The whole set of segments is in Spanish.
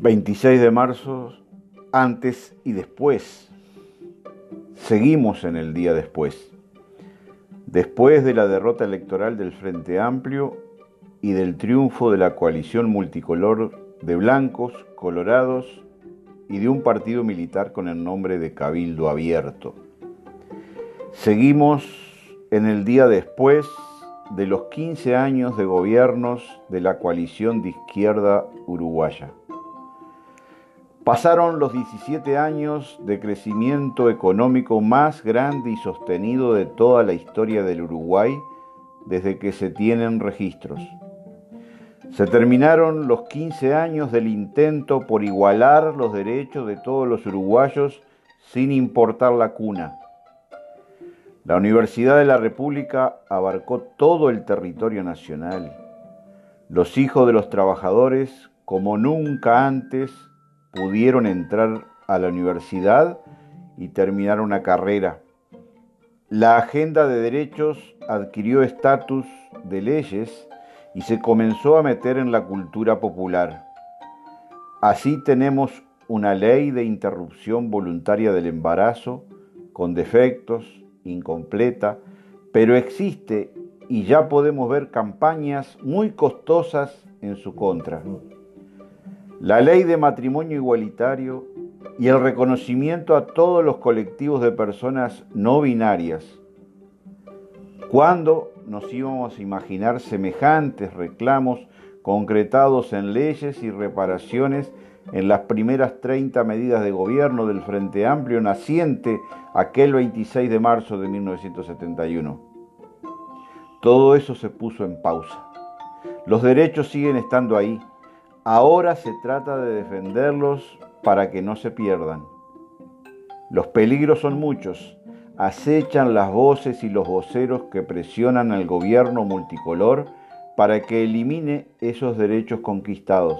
26 de marzo, antes y después. Seguimos en el día después. Después de la derrota electoral del Frente Amplio y del triunfo de la coalición multicolor de blancos, colorados y de un partido militar con el nombre de Cabildo Abierto. Seguimos en el día después de los 15 años de gobiernos de la coalición de izquierda uruguaya. Pasaron los 17 años de crecimiento económico más grande y sostenido de toda la historia del Uruguay desde que se tienen registros. Se terminaron los 15 años del intento por igualar los derechos de todos los uruguayos sin importar la cuna. La Universidad de la República abarcó todo el territorio nacional. Los hijos de los trabajadores, como nunca antes, pudieron entrar a la universidad y terminar una carrera. La agenda de derechos adquirió estatus de leyes y se comenzó a meter en la cultura popular. Así tenemos una ley de interrupción voluntaria del embarazo con defectos, incompleta, pero existe y ya podemos ver campañas muy costosas en su contra la ley de matrimonio igualitario y el reconocimiento a todos los colectivos de personas no binarias. ¿Cuándo nos íbamos a imaginar semejantes reclamos concretados en leyes y reparaciones en las primeras 30 medidas de gobierno del Frente Amplio naciente aquel 26 de marzo de 1971? Todo eso se puso en pausa. Los derechos siguen estando ahí Ahora se trata de defenderlos para que no se pierdan. Los peligros son muchos. Acechan las voces y los voceros que presionan al gobierno multicolor para que elimine esos derechos conquistados.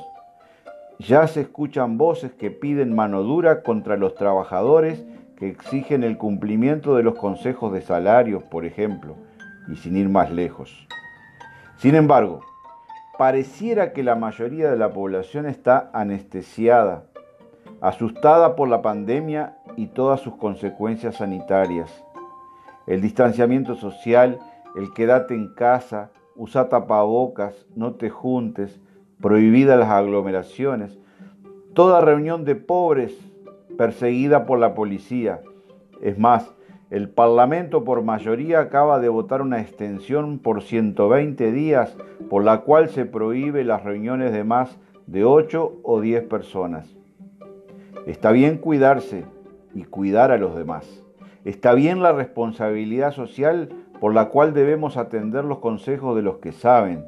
Ya se escuchan voces que piden mano dura contra los trabajadores que exigen el cumplimiento de los consejos de salarios, por ejemplo, y sin ir más lejos. Sin embargo, pareciera que la mayoría de la población está anestesiada, asustada por la pandemia y todas sus consecuencias sanitarias. El distanciamiento social, el quédate en casa, usa tapabocas, no te juntes, prohibida las aglomeraciones, toda reunión de pobres perseguida por la policía. Es más, el Parlamento por mayoría acaba de votar una extensión por 120 días por la cual se prohíbe las reuniones de más de 8 o 10 personas. Está bien cuidarse y cuidar a los demás. Está bien la responsabilidad social por la cual debemos atender los consejos de los que saben.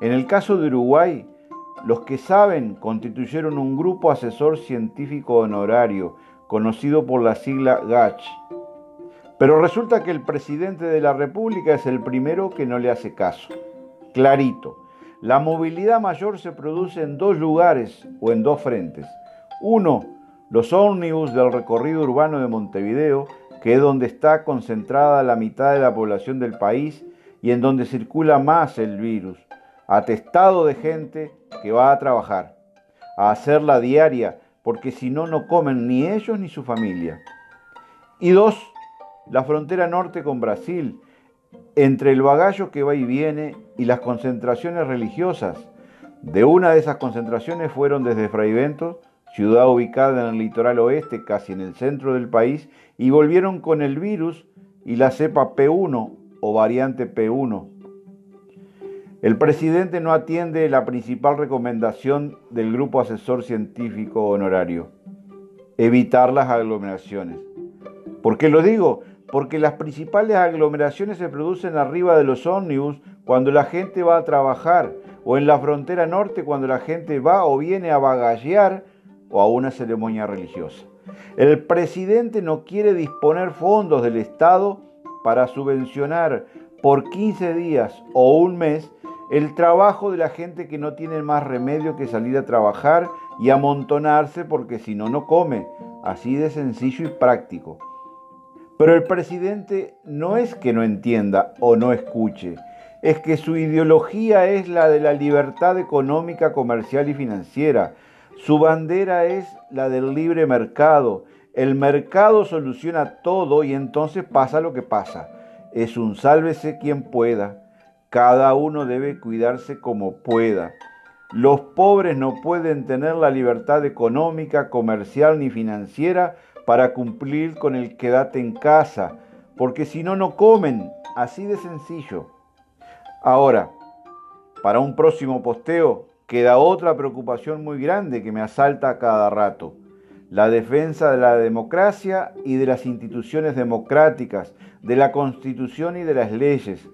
En el caso de Uruguay, los que saben constituyeron un grupo asesor científico honorario, conocido por la sigla GACH, pero resulta que el presidente de la República es el primero que no le hace caso. Clarito. La movilidad mayor se produce en dos lugares o en dos frentes. Uno, los ómnibus del recorrido urbano de Montevideo, que es donde está concentrada la mitad de la población del país y en donde circula más el virus, atestado de gente que va a trabajar, a hacer la diaria, porque si no, no comen ni ellos ni su familia. Y dos, la frontera norte con Brasil, entre el bagallo que va y viene y las concentraciones religiosas. De una de esas concentraciones fueron desde Fraivento, ciudad ubicada en el litoral oeste, casi en el centro del país, y volvieron con el virus y la cepa P1 o variante P1. El presidente no atiende la principal recomendación del Grupo Asesor Científico Honorario, evitar las aglomeraciones. ¿Por qué lo digo? Porque las principales aglomeraciones se producen arriba de los ómnibus cuando la gente va a trabajar, o en la frontera norte cuando la gente va o viene a bagallear o a una ceremonia religiosa. El presidente no quiere disponer fondos del Estado para subvencionar por 15 días o un mes el trabajo de la gente que no tiene más remedio que salir a trabajar y amontonarse porque si no, no come. Así de sencillo y práctico. Pero el presidente no es que no entienda o no escuche, es que su ideología es la de la libertad económica, comercial y financiera. Su bandera es la del libre mercado. El mercado soluciona todo y entonces pasa lo que pasa. Es un sálvese quien pueda. Cada uno debe cuidarse como pueda. Los pobres no pueden tener la libertad económica, comercial ni financiera para cumplir con el quédate en casa, porque si no, no comen. Así de sencillo. Ahora, para un próximo posteo, queda otra preocupación muy grande que me asalta a cada rato. La defensa de la democracia y de las instituciones democráticas, de la constitución y de las leyes,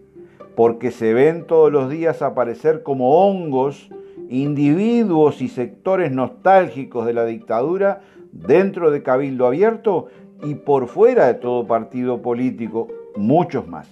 porque se ven todos los días aparecer como hongos individuos y sectores nostálgicos de la dictadura dentro de Cabildo Abierto y por fuera de todo partido político, muchos más.